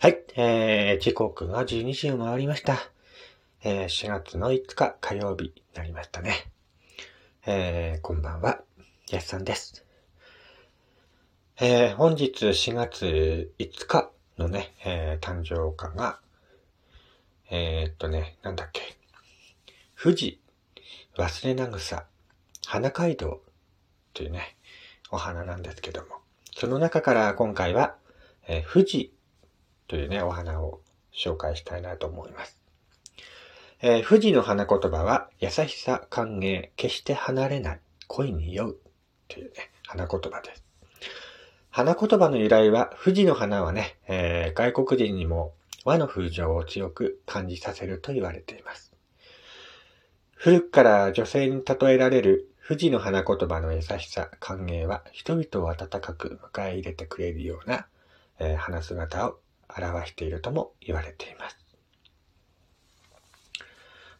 はい、えー、時刻が12時を回りました。えー、4月の5日火曜日になりましたね。えー、こんばんは、やすさんです。えー、本日4月5日のね、えー、誕生花が、えー、っとね、なんだっけ、富士、忘れなぐさ、花街道というね、お花なんですけども、その中から今回は、えー、富士というね、お花を紹介したいなと思います。えー、富士の花言葉は、優しさ、歓迎、決して離れない、恋に酔うというね、花言葉です。花言葉の由来は、富士の花はね、えー、外国人にも和の風情を強く感じさせると言われています。古くから女性に例えられる富士の花言葉の優しさ、歓迎は人々を温かく迎え入れてくれるような、えー、花姿を表しているとも言われています。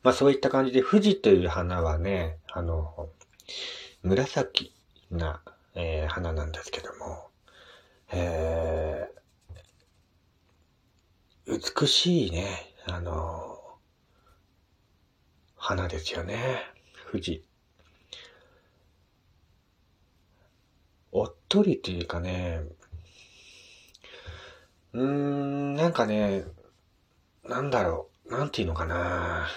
まあそういった感じで、富士という花はね、あの、紫な、えー、花なんですけども、えー、美しいね、あの、花ですよね。富士。おっとりというかね、うーん、なんかね、なんだろう、なんていうのかな。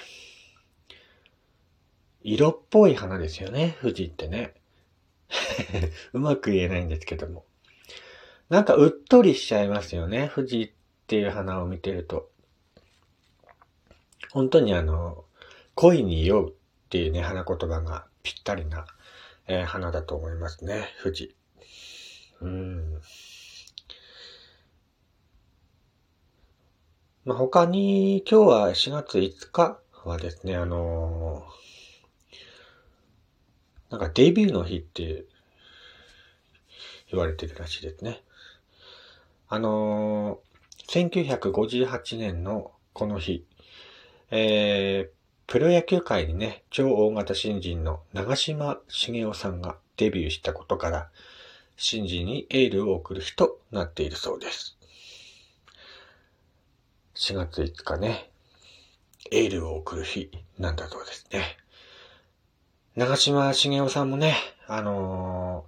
色っぽい花ですよね、富士ってね。うまく言えないんですけども。なんかうっとりしちゃいますよね、富士っていう花を見てると。本当にあの、恋に酔うっていうね、花言葉がぴったりな、えー、花だと思いますね、富士。うん。まあ、他に、今日は4月5日はですね、あのー、なんかデビューの日って言われてるらしいですね。あのー、1958年のこの日、えー、プロ野球界にね、超大型新人の長島茂雄さんがデビューしたことから、新人にエールを送る日となっているそうです。4月5日ね、エールを送る日なんだそうですね。長島茂雄さんもね、あの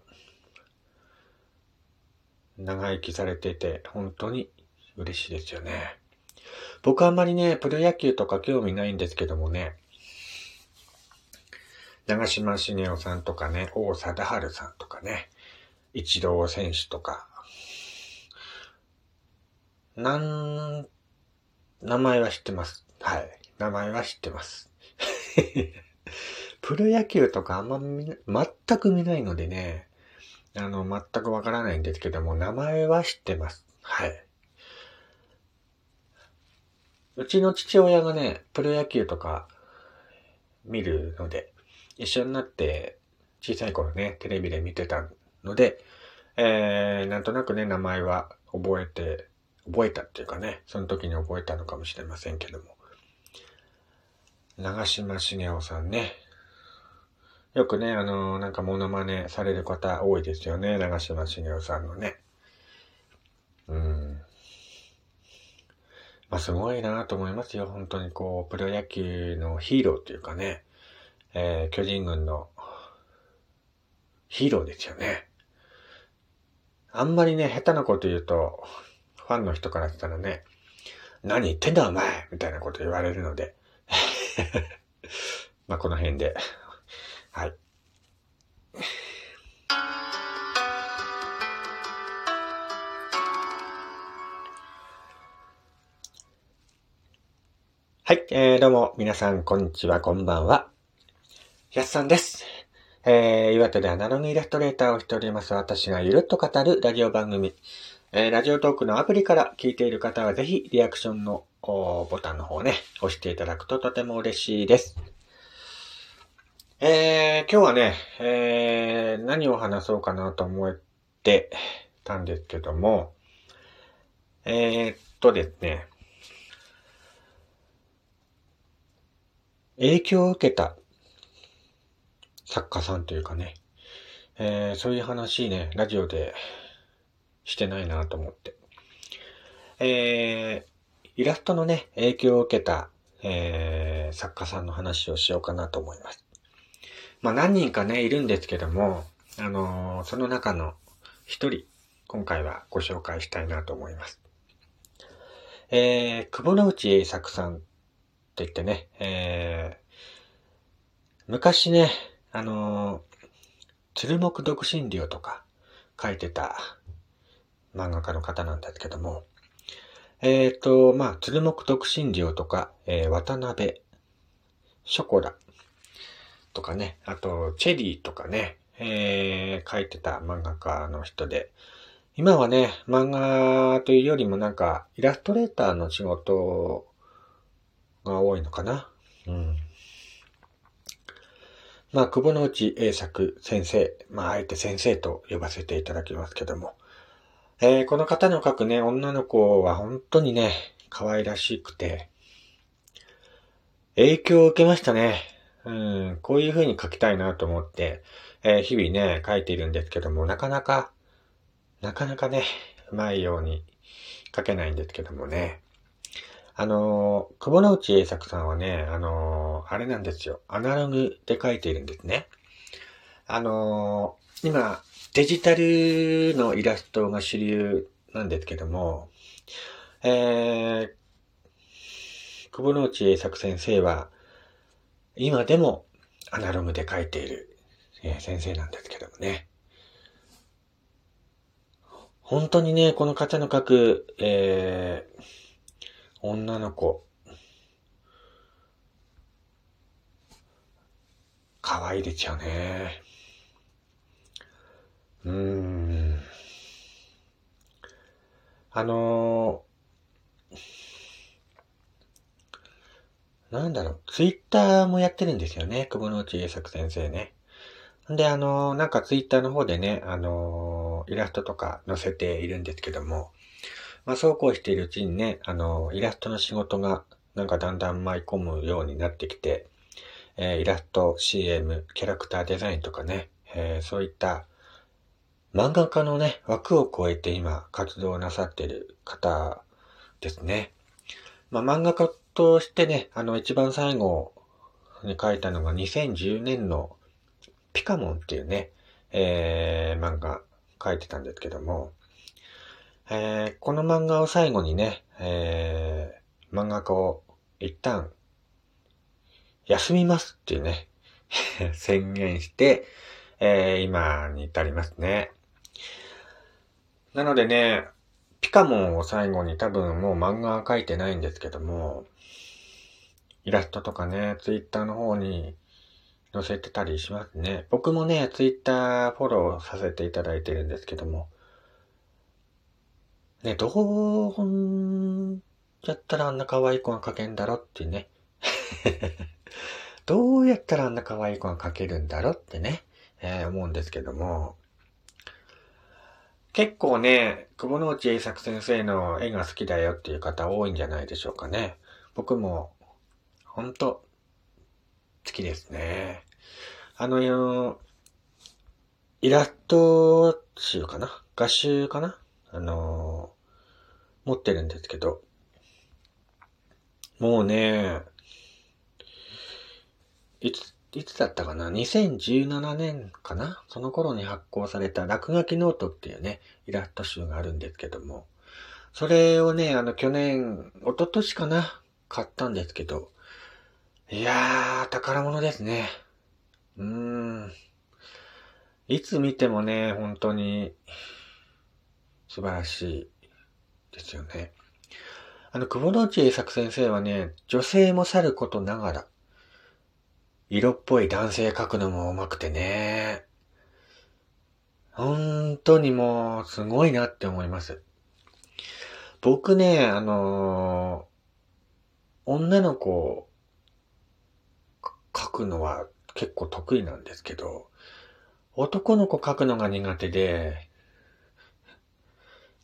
ー、長生きされてて、本当に嬉しいですよね。僕あんまりね、プロ野球とか興味ないんですけどもね、長島茂雄さんとかね、王貞治さんとかね、一郎選手とか、なん名前は知ってます。はい。名前は知ってます。プロ野球とかあんま見全く見ないのでね、あの、全くわからないんですけども、名前は知ってます。はい。うちの父親がね、プロ野球とか見るので、一緒になって小さい頃ね、テレビで見てたので、えー、なんとなくね、名前は覚えて覚えたっていうかね、その時に覚えたのかもしれませんけども。長島茂雄さんね。よくね、あの、なんかモノマネされる方多いですよね、長島茂雄さんのね。うん。まあ、すごいなと思いますよ。本当にこう、プロ野球のヒーローっていうかね、えー、巨人軍のヒーローですよね。あんまりね、下手なこと言うと、ァンの人からしたらね、何言ってんだお前みたいなこと言われるので まあこの辺で、はい。はい、えー、どうも、皆さん、こんにちは、こんばんは。やすさんです。えー、岩手でアナログイラストレーターをしております、私がゆるっと語るラジオ番組、えー、ラジオトークのアプリから聞いている方はぜひリアクションのボタンの方ね、押していただくととても嬉しいです。えー、今日はね、えー、何を話そうかなと思ってたんですけども、えー、っとですね、影響を受けた作家さんというかね、えー、そういう話ね、ラジオでしてないなと思って。えー、イラストのね、影響を受けた、えー、作家さんの話をしようかなと思います。まあ何人かね、いるんですけども、あのー、その中の一人、今回はご紹介したいなと思います。えー、久保之内栄作さんって言ってね、えー、昔ね、あのー、鶴木独身寮とか書いてた漫画家の方なんですけども、えっ、ー、と、まあ、鶴木独身寮とか、えー、渡辺、ショコラとかね、あと、チェリーとかね、えー、書いてた漫画家の人で、今はね、漫画というよりもなんか、イラストレーターの仕事が多いのかな。うん。まあ、久保之内栄作先生、まあ、あえて先生と呼ばせていただきますけども、えー、この方の描くね、女の子は本当にね、可愛らしくて、影響を受けましたね。うん、こういう風に描きたいなと思って、えー、日々ね、描いているんですけども、なかなかなかなかね、うまいように書けないんですけどもね。あのー、久保之内栄作さんはね、あのー、あれなんですよ。アナログで書いているんですね。あの、今、デジタルのイラストが主流なんですけども、えー、久保之内栄作先生は、今でもアナログで書いている、えー、先生なんですけどもね。本当にね、この方の書く、えー、女の子、可愛いですよね。うーん。あのー、なんだろう、ツイッターもやってるんですよね、久保之内栄作先生ね。んで、あのー、なんかツイッターの方でね、あのーイラストとか載せているんですけども、まあそうこうしているうちにね、あの、イラストの仕事がなんかだんだん舞い込むようになってきて、え、イラスト、CM、キャラクターデザインとかね、え、そういった漫画家のね、枠を超えて今活動なさってる方ですね。まあ漫画家としてね、あの一番最後に書いたのが2010年のピカモンっていうね、えー、漫画書いてたんですけども、えー、この漫画を最後にね、えー、漫画家を一旦休みますっていうね、宣言して、えー、今に至りますね。なのでね、ピカモンを最後に多分もう漫画は書いてないんですけども、イラストとかね、ツイッターの方に載せてたりしますね。僕もね、ツイッターフォローさせていただいてるんですけども、ね、どうんやったらあんな可愛い子が描けんだろってね。どうやったらあんな可愛い子が描けるんだろってね、えー、思うんですけども、結構ね、久保之内栄作先生の絵が好きだよっていう方多いんじゃないでしょうかね。僕も、ほんと、好きですね。あの、イラスト集かな？画集かな？あの、持ってるんですけど、もうね、いつ、いつだったかな ?2017 年かな？その頃に発行された落書きノートっていうね、イラスト集があるんですけども、それをね、あの去年、一昨年かな？買ったんですけど、いやー、宝物ですね。うーん。いつ見てもね、本当に素晴らしいですよね。あの、久保之内栄作先生はね、女性もさることながら、色っぽい男性描くのも上手くてね。本当にもう、すごいなって思います。僕ね、あのー、女の子書くのは結構得意なんですけど、男の子書くのが苦手で、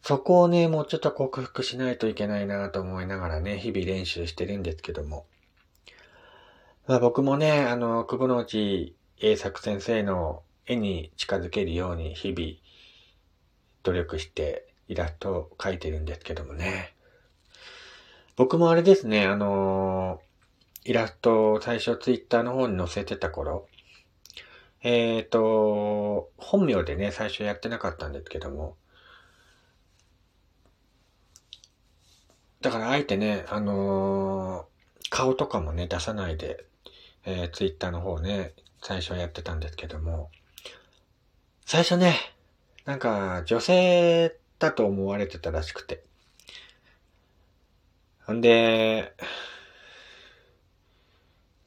そこをね、もうちょっと克服しないといけないなと思いながらね、日々練習してるんですけども。まあ僕もね、あの、久保之内栄作先生の絵に近づけるように日々努力してイラストを描いてるんですけどもね。僕もあれですね、あの、イラストを最初ツイッターの方に載せてた頃、えっ、ー、と、本名でね、最初やってなかったんですけども、だからあえてね、あのー、顔とかもね、出さないで、えー、ツイッターの方ね、最初やってたんですけども、最初ね、なんか女性だと思われてたらしくて。んで、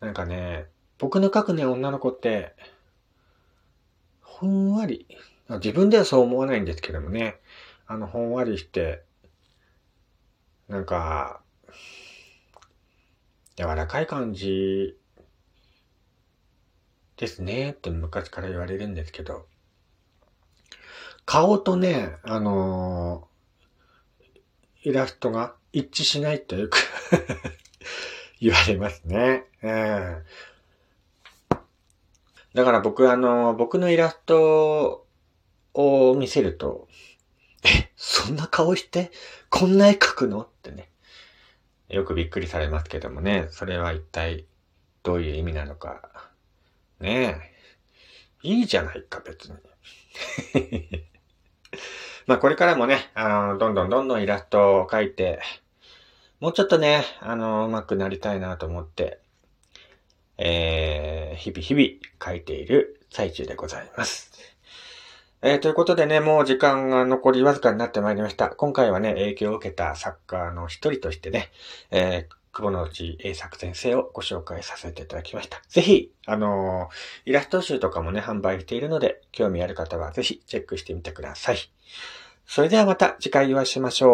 なんかね、僕の描くね、女の子って、ほんわり、自分ではそう思わないんですけどもね、あの、ほんわりして、なんか、柔らかい感じですねって昔から言われるんですけど、顔とね、あのー、イラストが一致しないとよく 言われますね。うん。だから僕あの、僕のイラストを見せると、え、そんな顔してこんな絵描くの？ってね。よくびっくりされますけどもね、それは一体どういう意味なのか。ねえ。いいじゃないか、別に。まあこれからもね、あの、どんどんどんどんイラストを描いて、もうちょっとね、あの、上手くなりたいなと思って、えー、日々日々描いている最中でございます。えー、ということでね、もう時間が残りわずかになってまいりました。今回はね、影響を受けた作家の一人としてね、えー、久保の内栄作先生をご紹介させていただきました。ぜひ、あのー、イラスト集とかもね、販売しているので、興味ある方はぜひチェックしてみてください。それではまた次回お会いしましょう。